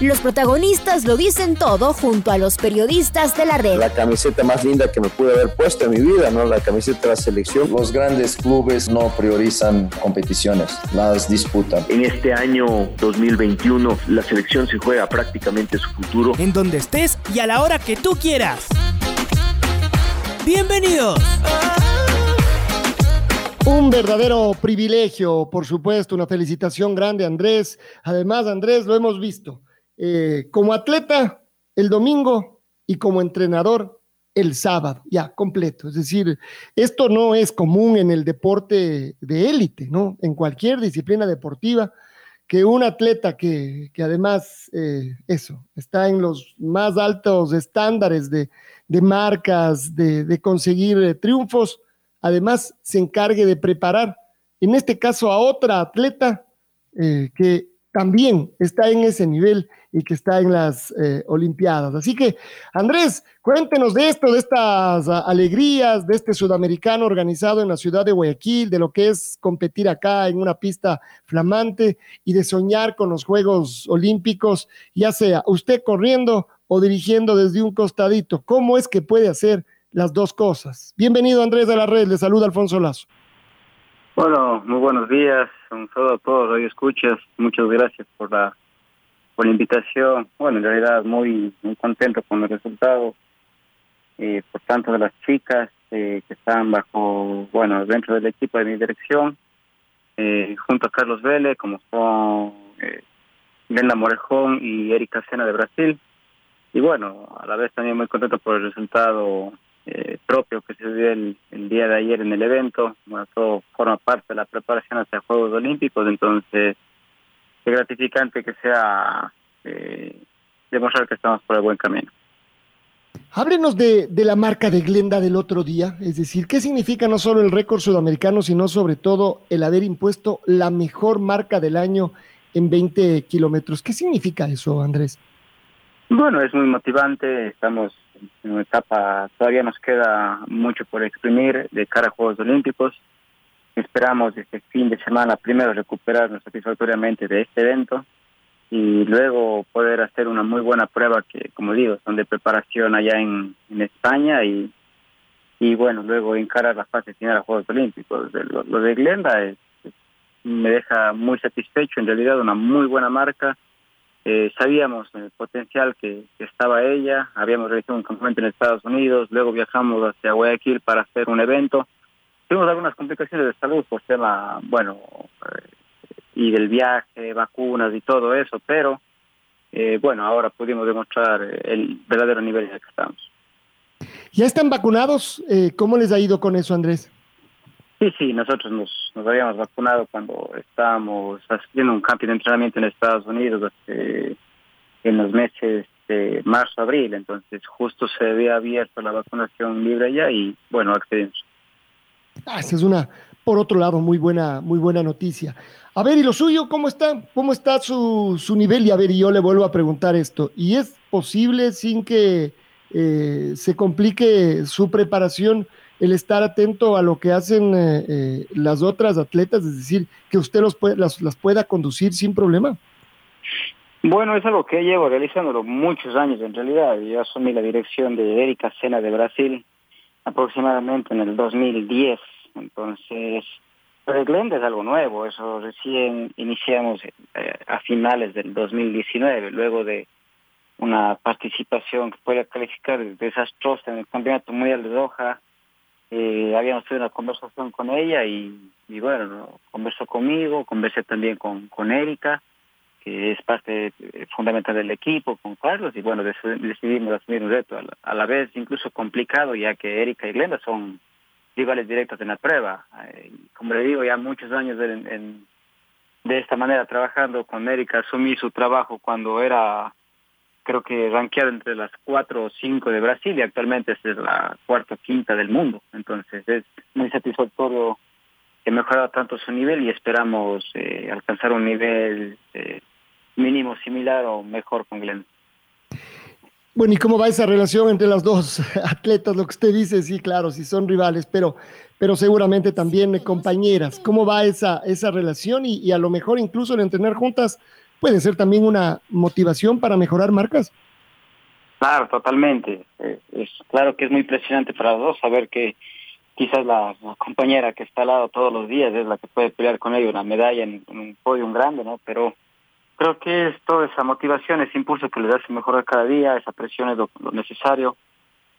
Los protagonistas lo dicen todo junto a los periodistas de la red. La camiseta más linda que me pude haber puesto en mi vida, ¿no? La camiseta de la selección. Los grandes clubes no priorizan competiciones, las disputan. En este año 2021 la selección se juega prácticamente su futuro. En donde estés y a la hora que tú quieras. Bienvenidos. Un verdadero privilegio, por supuesto, una felicitación grande Andrés. Además, Andrés, lo hemos visto eh, como atleta el domingo y como entrenador el sábado, ya completo. Es decir, esto no es común en el deporte de élite, ¿no? En cualquier disciplina deportiva, que un atleta que, además, eh, eso, está en los más altos estándares de, marcas, de, conseguir eh, triunfos, además se encargue de preparar, en este caso, a otra atleta que también está en ese nivel y que está en las eh, Olimpiadas. Así que, Andrés, cuéntenos de esto, de estas ah, alegrías, de este sudamericano organizado en la ciudad de Guayaquil, de lo que es competir acá en una pista flamante y de soñar con los Juegos Olímpicos, ya sea usted corriendo o dirigiendo desde un costadito. ¿Cómo es que puede hacer las dos cosas? Bienvenido, Andrés de la Red, le saluda Alfonso Lazo. Bueno, muy buenos días, un saludo a todos, hoy escuchas, muchas gracias por la por la invitación. Bueno, en realidad muy muy contento con el resultado, eh, por tanto de las chicas eh, que están bajo, bueno, dentro del equipo de mi dirección, eh, junto a Carlos Vélez, como son eh, Morejón y Erika Sena de Brasil. Y bueno, a la vez también muy contento por el resultado eh, propio que se dio el, día de ayer en el evento. Bueno, todo forma parte de la preparación hacia Juegos Olímpicos, entonces es gratificante que sea eh, demostrar que estamos por el buen camino. Háblenos de, de, la marca de Glenda del otro día, es decir, ¿qué significa no solo el récord sudamericano, sino sobre todo el haber impuesto la mejor marca del año en 20 kilómetros? ¿Qué significa eso, Andrés? Bueno, es muy motivante, estamos una etapa, todavía nos queda mucho por exprimir de cara a Juegos Olímpicos. Esperamos este fin de semana primero recuperarnos satisfactoriamente de este evento y luego poder hacer una muy buena prueba que, como digo, son de preparación allá en, España y, y bueno, luego encarar la fase final a Juegos Olímpicos. Lo, de Glenda me deja muy satisfecho, en realidad una muy buena marca. Eh, sabíamos el potencial que, estaba ella, habíamos realizado un campamento en Estados Unidos, luego viajamos hacia Guayaquil para hacer un evento Tuvimos algunas complicaciones de salud por tema, bueno, eh, y del viaje, vacunas y todo eso, pero eh, bueno, ahora pudimos demostrar el verdadero nivel en el que estamos. ¿Ya están vacunados? Eh, ¿Cómo les ha ido con eso, Andrés? Sí, sí, nosotros nos, nos habíamos vacunado cuando estábamos haciendo un cambio de entrenamiento en Estados Unidos en los meses de marzo, abril, entonces justo se había abierto la vacunación libre allá y bueno, accedimos. Ah, esa es una, por otro lado, muy buena, muy buena noticia. A ver, ¿y lo suyo cómo está? ¿Cómo está su, su nivel? Y a ver, y yo le vuelvo a preguntar esto. ¿Y es posible sin que eh, se complique su preparación el estar atento a lo que hacen eh, eh, las otras atletas? Es decir, que usted los las, las pueda conducir sin problema. Bueno, es algo que llevo realizándolo muchos años en realidad. Yo asumí la dirección de Erika Sena de Brasil aproximadamente en el 2010. Entonces, pero Glenda es algo nuevo, eso recién iniciamos eh, a finales del 2019, luego de una participación que puede calificar desastrosa en el Campeonato Mundial de Doha. Eh, habíamos tenido una conversación con ella y, bueno, conversó conmigo, conversé también con, con Erika que es parte eh, fundamental del equipo con Carlos y bueno, decidimos asumir un reto a la, vez incluso complicado ya que Erika y Glenda son rivales directos en la prueba. Eh, como le digo, ya muchos años de, de esta manera trabajando con Erika, asumí su trabajo cuando era creo que rankeada entre las cuatro o cinco de Brasil y actualmente es la cuarta o quinta del mundo. Entonces es muy satisfactorio que mejorado tanto su nivel y esperamos eh, alcanzar un nivel eh, mínimo similar o mejor con Glenn. Bueno, ¿y cómo va esa relación entre las dos atletas? Lo que usted dice, sí, claro, si son rivales, pero, pero seguramente también compañeras. ¿Cómo va esa, esa relación? Y, y a lo mejor incluso el entrenar juntas puede ser también una motivación para mejorar marcas. Claro, totalmente. Eh, es claro que es muy impresionante para los dos saber que quizás la, compañera que está al lado todos los días es la que puede pelear con ella una medalla en, un podio grande, ¿no? Pero creo que es toda esa motivación, ese impulso que le hace mejorar cada día, esa presión es lo, necesario.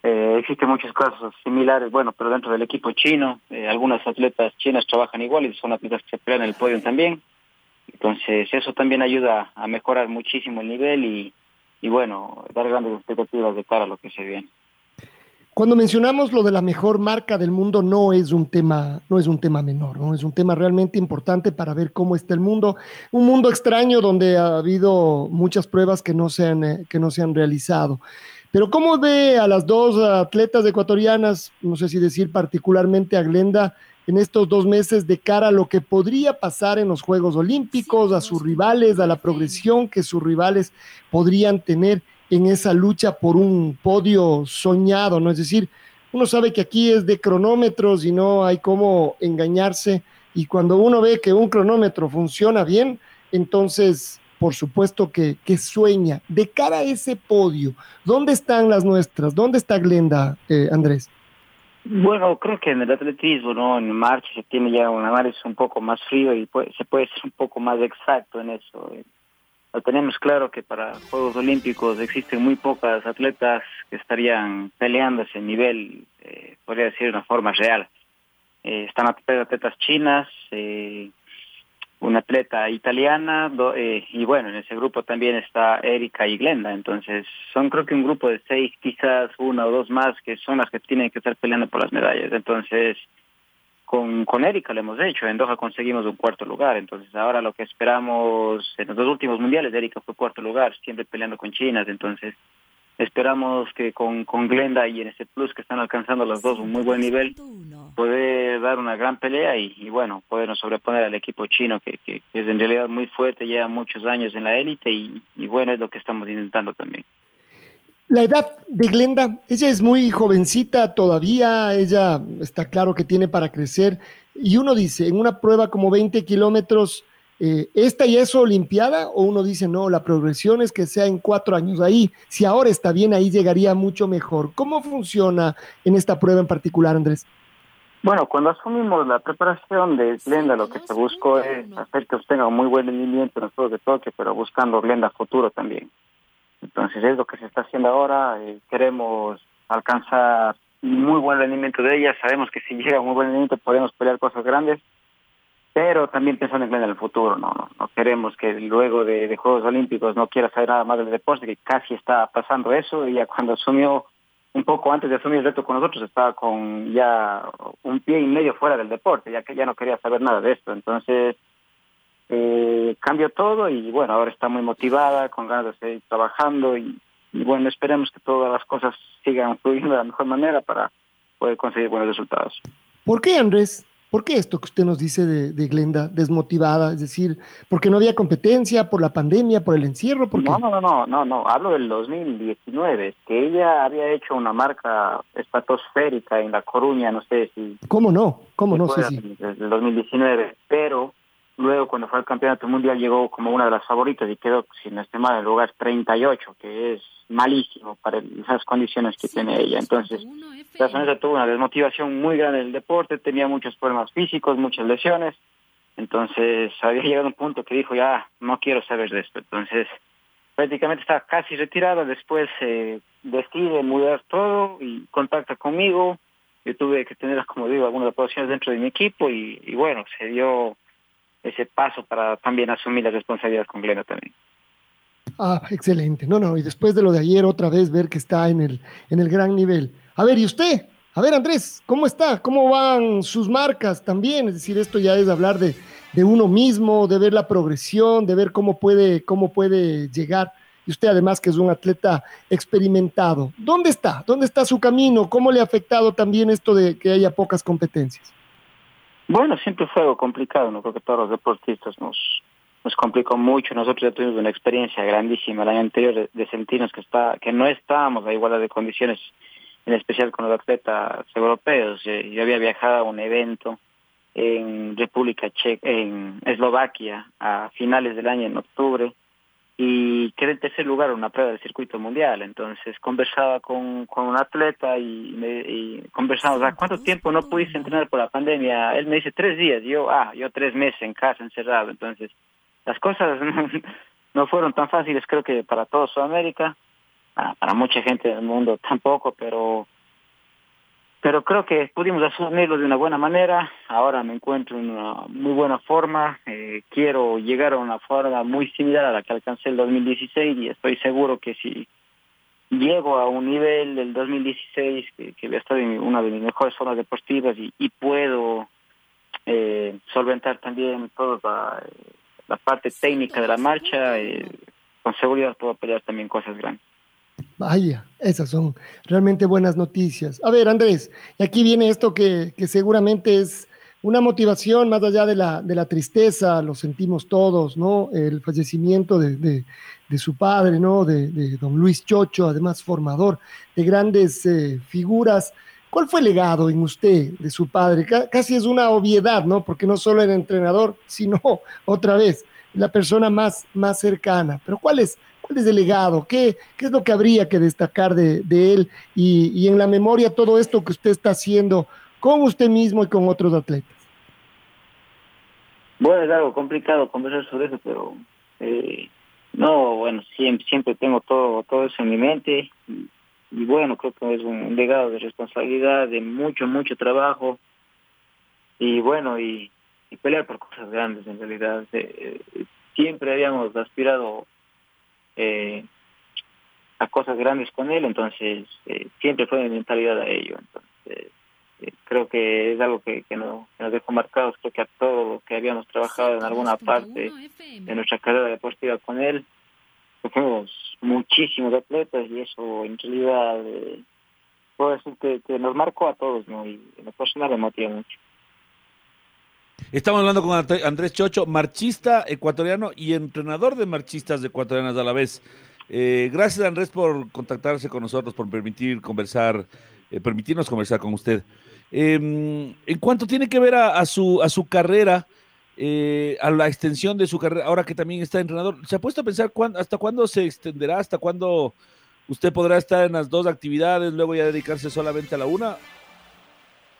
Eh, existen muchos casos similares, bueno, pero dentro del equipo chino, eh, algunas atletas chinas trabajan igual y son atletas que pelean en el podio también. Entonces eso también ayuda a mejorar muchísimo el nivel y, y bueno, dar grandes expectativas de cara a lo que se viene. Cuando mencionamos lo de la mejor marca del mundo, no es un tema, no es un tema menor, ¿no? Es un tema realmente importante para ver cómo está el mundo. Un mundo extraño donde ha habido muchas pruebas que no se han, eh, que no se han realizado. Pero ¿cómo ve a las dos atletas ecuatorianas, no sé si decir particularmente a Glenda, en estos dos meses de cara a lo que podría pasar en los Juegos Olímpicos, a sus rivales, a la progresión que sus rivales podrían tener? en esa lucha por un podio soñado, ¿no? Es decir, uno sabe que aquí es de cronómetros y no hay cómo engañarse. Y cuando uno ve que un cronómetro funciona bien, entonces, por supuesto que, que sueña. De cara a ese podio, ¿dónde están las nuestras? ¿Dónde está Glenda, eh, Andrés? Bueno, creo que en el atletismo, ¿no? En se tiene ya un análisis un poco más frío y se puede ser un poco más exacto en eso tenemos claro que para Juegos Olímpicos existen muy pocas atletas que estarían peleando ese nivel, eh, podría decir de una forma real. Eh, están atletas chinas, eh, una atleta italiana eh, y bueno, en ese grupo también está Erika y Glenda. Entonces son creo que un grupo de seis, quizás una o dos más que son las que tienen que estar peleando por las medallas. Entonces con, con Erika lo hemos hecho, en Doha conseguimos un cuarto lugar, entonces ahora lo que esperamos en los dos últimos mundiales, Erika fue cuarto lugar, siempre peleando con chinas, entonces esperamos que con, con Glenda y en ese plus que están alcanzando los dos un muy buen nivel, poder dar una gran pelea y, y bueno, podernos sobreponer al equipo chino que, que, es en realidad muy fuerte, lleva muchos años en la élite y, y bueno, es lo que estamos intentando también. La edad de Glenda, ella es muy jovencita todavía, ella está claro que tiene para crecer. Y uno dice, en una prueba como 20 kilómetros, eh, ¿esta ya es Olimpiada? O uno dice, no, la progresión es que sea en cuatro años. Ahí, si ahora está bien, ahí llegaría mucho mejor. ¿Cómo funciona en esta prueba en particular, Andrés? Bueno, cuando asumimos la preparación de Glenda, lo que se buscó es hacer que obtenga un muy buen rendimiento en los Juegos de Tokio, pero buscando Glenda futuro también. Entonces es lo que se está haciendo ahora. Eh, queremos alcanzar muy buen rendimiento de ella. Sabemos que si llega un muy buen rendimiento podemos pelear cosas grandes, pero también pensando en el futuro. No, no, queremos que luego de, Juegos Olímpicos no quiera saber nada más del deporte, que casi está pasando eso. Y ya cuando asumió, un poco antes de asumir el reto con nosotros, estaba con ya un pie y medio fuera del deporte, ya que ya no quería saber nada de esto. Entonces eh, cambió todo y bueno, ahora está muy motivada, con ganas de seguir trabajando y, bueno, esperemos que todas las cosas sigan fluyendo de la mejor manera para poder conseguir buenos resultados. ¿Por qué, Andrés? ¿Por qué esto que usted nos dice de, Glenda, desmotivada? Es decir, ¿porque no había competencia, por la pandemia, por el encierro? ¿por no, no, no, no, no, hablo del 2019, que ella había hecho una marca estratosférica en La Coruña, no sé si... ¿Cómo no? ¿Cómo no? sé el 2019, pero Luego, cuando fue al campeonato mundial, llegó como una de las favoritas y quedó, si no esté mal, el lugar 38, que es malísimo para esas condiciones que tiene ella. Entonces, la sonrisa tuvo una desmotivación muy grande en el deporte, tenía muchos problemas físicos, muchas lesiones. Entonces, había llegado un punto que dijo, ya, no quiero saber de esto. Entonces, prácticamente estaba casi retirada. Después eh, decide mudar todo y contacta conmigo. Yo tuve que tener, como digo, algunas aprobaciones dentro de mi equipo y, y bueno, se dio ese paso para también asumir la responsabilidad con Glenda también. Ah, excelente. No, no, y después de lo de ayer, otra vez ver que está en el, en el gran nivel. A ver, ¿y usted? A ver, Andrés, ¿cómo está? ¿Cómo van sus marcas también? Es decir, esto ya es hablar de, de uno mismo, de ver la progresión, de ver cómo puede, cómo puede llegar. y usted además que es un atleta experimentado. ¿Dónde está? ¿Dónde está su camino? ¿Cómo le ha afectado también esto de que haya pocas competencias? Bueno, siempre fue algo complicado, ¿no? Creo que todos los deportistas nos, nos complicó mucho. Nosotros ya tuvimos una experiencia grandísima el año anterior de, sentirnos que, está, que no estábamos a igualdad de condiciones, en especial con los atletas europeos. Yo había viajado a un evento en República Checa, en Eslovaquia, a finales del año, en octubre, y quedé en tercer lugar en una prueba del circuito mundial. Entonces conversaba con, con un atleta y, me, y conversamos, ¿a cuánto tiempo no pudiste entrenar por la pandemia? Él me dice tres días, yo, ah, yo tres meses en casa encerrado. Entonces las cosas no, fueron tan fáciles, creo que para toda Sudamérica, para, para mucha gente del mundo tampoco, pero pero creo que pudimos asumirlo de una buena manera. Ahora me encuentro en una muy buena forma. Eh, quiero llegar a una forma muy similar a la que alcancé el 2016 y estoy seguro que si llego a un nivel del 2016 que, que voy a estar en una de mis mejores zonas deportivas y, puedo eh, solventar también toda la, parte técnica de la marcha, eh, con seguridad puedo pelear también cosas grandes. Vaya, esas son realmente buenas noticias. A ver, Andrés, y aquí viene esto que, seguramente es una motivación más allá de la, de la tristeza, lo sentimos todos, ¿no? El fallecimiento de, su padre, ¿no? De, don Luis Chocho, además formador de grandes eh, figuras. ¿Cuál fue el legado en usted de su padre? casi es una obviedad, ¿no? Porque no solo era entrenador, sino otra vez, la persona más, más cercana. Pero ¿cuál es ¿Cuál el legado? ¿Qué, qué es lo que habría que destacar de, él? Y, en la memoria todo esto que usted está haciendo con usted mismo y con otros atletas. Bueno, es algo complicado conversar sobre eso, pero eh, no, bueno, siempre, siempre tengo todo, todo eso en mi mente y, bueno, creo que es un legado de responsabilidad, de mucho, mucho trabajo y bueno, y, pelear por cosas grandes en realidad. Eh, siempre habíamos aspirado eh, a cosas grandes con él, entonces eh, siempre fue mi mentalidad a ello. Entonces, eh, creo que es algo que, que, nos, dejó marcados, creo que a todos los que habíamos trabajado en alguna parte de nuestra carrera deportiva con él, fuimos muchísimos atletas y eso en realidad eh, puedo decir que, que, nos marcó a todos, ¿no? Y en lo personal me motiva mucho. Estamos hablando con Andrés Chocho, marchista ecuatoriano y entrenador de marchistas ecuatorianas a la vez. Eh, gracias Andrés por contactarse con nosotros, por permitir conversar, eh, permitirnos conversar con usted. Em, en cuanto tiene que ver a, su, a su carrera, eh, a la extensión de su carrera, ahora que también está entrenador, ¿se ha puesto a pensar hasta cuándo se extenderá, hasta cuándo usted podrá estar en las dos actividades, luego ya dedicarse solamente a la una?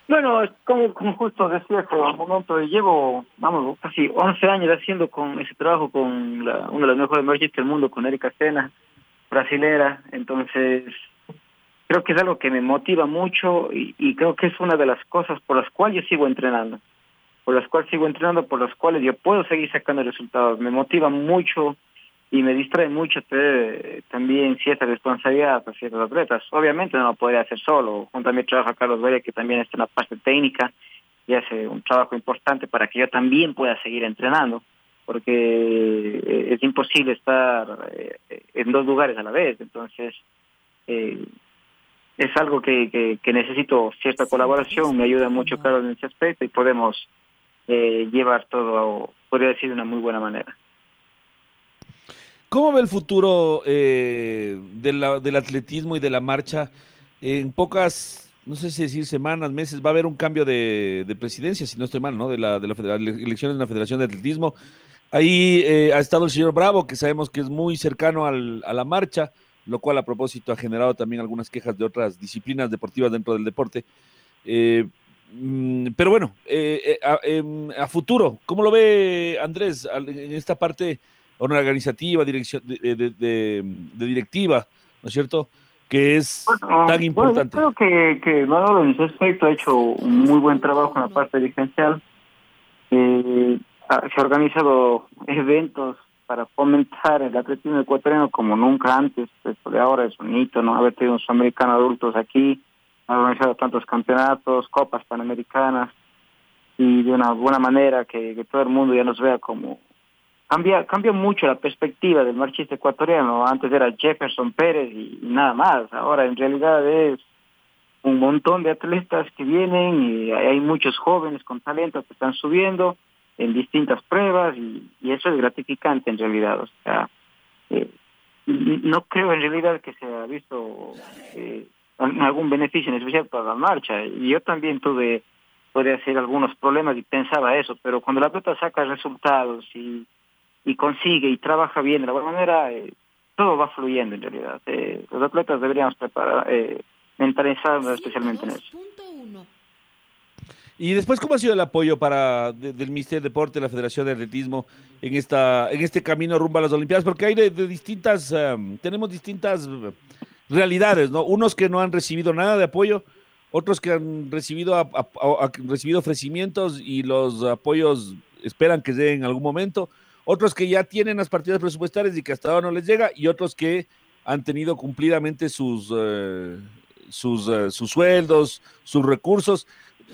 Bueno, como, como justo decía que al momento llevo, vamos, casi 11 años haciendo con ese trabajo con la, una de las mejores emergentes del mundo, con Erika Sena, brasilera, entonces creo que es algo que me motiva mucho y, y creo que es una de las cosas por las cuales yo sigo entrenando, por las cuales sigo entrenando, por las cuales yo puedo seguir sacando resultados, me motiva mucho y me distrae mucho también cierta responsabilidad para ciertos atletas. Obviamente no lo podría hacer solo, junto a mi trabajo a Carlos Valle, que también está en la parte técnica y hace un trabajo importante para que yo también pueda seguir entrenando, porque eh, es imposible estar eh, en dos lugares a la vez, entonces eh, es algo que, que, necesito cierta colaboración, me ayuda mucho Carlos en ese aspecto y podemos llevar todo, podría decir, de una muy buena manera. ¿Cómo ve el futuro eh, del atletismo y de la marcha? En pocas, no sé si decir semanas, meses, va a haber un cambio de, presidencia, si no estoy mal, ¿no? De la, de elecciones de la Federación de Atletismo. Ahí eh, ha estado el señor Bravo, que sabemos que es muy cercano a la marcha, lo cual a propósito ha generado también algunas quejas de otras disciplinas deportivas dentro del deporte. Eh, mm, pero bueno, em, a, futuro, ¿cómo lo ve Andrés en esta parte? Una organizativa, dirección, de, directiva, ¿no es cierto? Que es tan importante. creo que, que en ese aspecto ha hecho un muy buen trabajo en la parte dirigencial. Eh, se ha organizado eventos para fomentar el atletismo ecuatoriano como nunca antes. Esto de ahora es un hito, ¿no? Haber tenido un sudamericano adultos aquí, ha organizado tantos campeonatos, copas panamericanas y de una buena manera que todo el mundo ya nos vea como cambia, cambia mucho la perspectiva del marchista ecuatoriano. Antes era Jefferson Pérez y, nada más. Ahora en realidad es un montón de atletas que vienen y hay muchos jóvenes con talento que están subiendo en distintas pruebas y, eso es gratificante en realidad. O sea, eh, no creo en realidad que se haya visto eh, algún beneficio en especial para la marcha. Y yo también tuve, puede hacer algunos problemas y pensaba eso, pero cuando la atleta saca resultados y, y consigue y trabaja bien de la buena manera, eh, todo va fluyendo en realidad. Eh, los atletas deberíamos preparar, eh, mentalizarnos especialmente en eso. Y después, ¿cómo ha sido el apoyo para del Ministerio de Deporte, la Federación de Atletismo en esta en este camino rumbo a las Olimpiadas? Porque hay de, distintas, em, tenemos distintas realidades, ¿no? Unos que no han recibido nada de apoyo, otros que han recibido recibido ofrecimientos y los apoyos esperan que lleguen en algún momento, otros que ya tienen las partidas presupuestarias y que hasta ahora no les llega, y otros que han tenido cumplidamente sus, eh, sus, eh, sus sueldos, sus recursos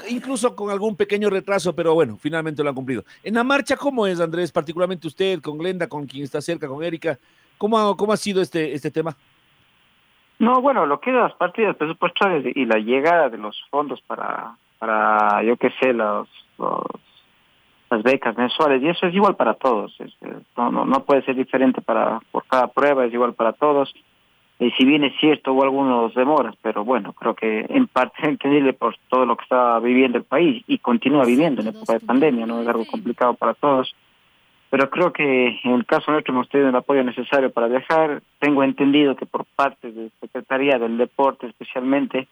incluso con algún pequeño retraso, pero bueno, finalmente lo han cumplido. En la marcha, ¿cómo es, Andrés? Particularmente usted, con Glenda, con quien está cerca, con Erika, ¿cómo ha, cómo ha sido este, este tema? No, bueno, lo que es las partidas presupuestarias y la llegada de los fondos para, para yo qué sé, los, las becas mensuales, y eso es igual para todos, no, no, no puede ser diferente para por cada prueba, es igual para todos y si bien es cierto, hubo algunos demoras, pero bueno, creo que en parte es entendible por todo lo que está viviendo el país y continúa viviendo en época de pandemia, ¿no? Es algo complicado para todos. Pero creo que en el caso nuestro hemos tenido el apoyo necesario para viajar. Tengo entendido que por parte de Secretaría del Deporte especialmente,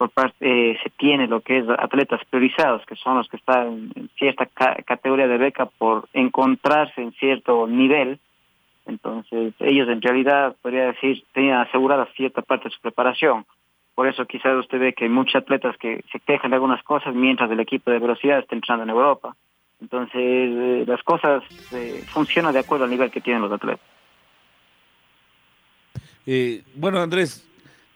por parte eh, se tiene lo que es atletas priorizados, que son los que están en cierta categoría de beca por encontrarse en cierto nivel entonces, ellos en realidad, podría decir, tenían asegurada cierta parte de su preparación. Por eso quizás usted ve que hay muchos atletas que se quejan de algunas cosas mientras el equipo de velocidad está entrando en Europa. Entonces, eh, las cosas eh, funcionan de acuerdo al nivel que tienen los atletas. Eh, bueno, Andrés,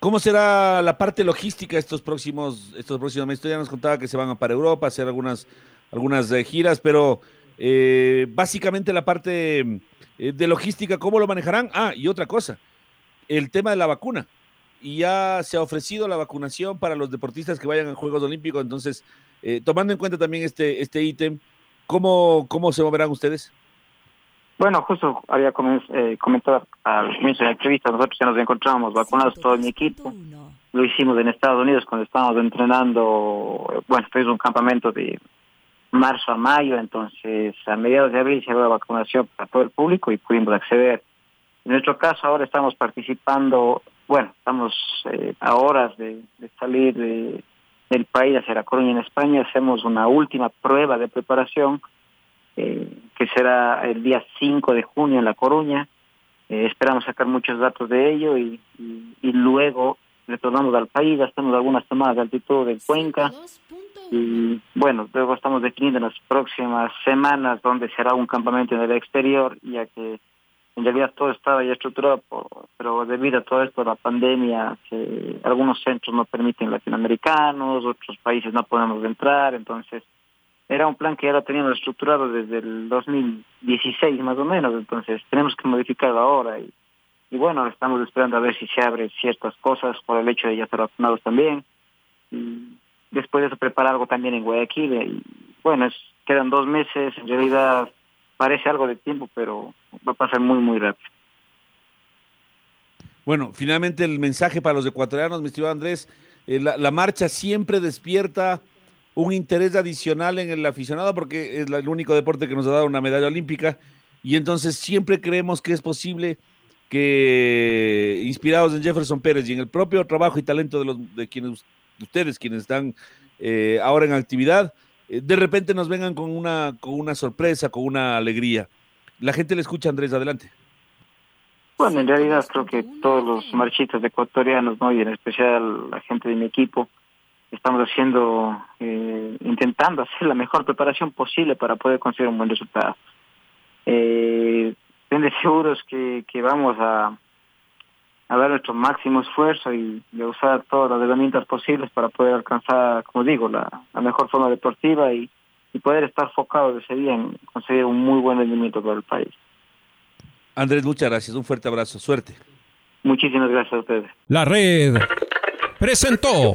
¿cómo será la parte logística estos próximos, estos próximos meses? ya nos contaba que se van para Europa, a hacer algunas, algunas giras, pero básicamente la parte eh, de logística, ¿cómo lo manejarán? Ah, y otra cosa, el tema de la vacuna. Y ya se ha ofrecido la vacunación para los deportistas que vayan a Juegos Olímpicos. Entonces, eh, tomando en cuenta también este este ítem, ¿cómo, ¿cómo se moverán ustedes? Bueno, justo había eh, comentado al comienzo de la entrevista, nosotros ya nos encontramos vacunados todo mi equipo. Lo hicimos en Estados Unidos cuando estábamos entrenando, bueno, fue un campamento de marzo a mayo, entonces a mediados de abril se dio la vacunación para todo el público y pudimos acceder. En nuestro caso ahora estamos participando, bueno, estamos eh, a horas de, salir del país hacia La Coruña en España, hacemos una última prueba de preparación eh, que será el día 5 de junio en La Coruña. Eh, esperamos sacar muchos datos de ello y, luego retornamos al país, hacemos algunas tomadas de altitud en Cuenca y bueno, luego estamos definiendo en las próximas semanas dónde será un campamento en el exterior, ya que en realidad todo estaba ya estructurado, pero debido a todo esto, la pandemia, que algunos centros no permiten latinoamericanos, otros países no podemos entrar, entonces era un plan que ya lo teníamos estructurado desde el 2016 más o menos, entonces tenemos que modificarlo ahora y, bueno, estamos esperando a ver si se abren ciertas cosas por el hecho de ya estar vacunados también. Y después de eso preparar algo también en Guayaquil. Y, bueno, es, quedan dos meses, en realidad parece algo de tiempo, pero va a pasar muy, muy rápido. Bueno, finalmente el mensaje para los ecuatorianos, mi estimado Andrés, eh, la, marcha siempre despierta un interés adicional en el aficionado porque es el único deporte que nos ha dado una medalla olímpica y entonces siempre creemos que es posible que inspirados en Jefferson Pérez y en el propio trabajo y talento de, los, de quienes ustedes quienes están eh, ahora en actividad, eh, de repente nos vengan con una, con una sorpresa, con una alegría. La gente le escucha, Andrés, adelante. Bueno, en realidad creo que todos los marchistas ecuatorianos, ¿no? y en especial la gente de mi equipo, estamos haciendo, eh, intentando hacer la mejor preparación posible para poder conseguir un buen resultado. Eh, seguros que, que vamos a, a dar nuestro máximo esfuerzo y de usar todas las herramientas posibles para poder alcanzar, como digo, la, mejor forma deportiva y, y poder estar focado ese día en conseguir un muy buen rendimiento para el país. Andrés, muchas gracias. Un fuerte abrazo. Suerte. Muchísimas gracias a ustedes. La red presentó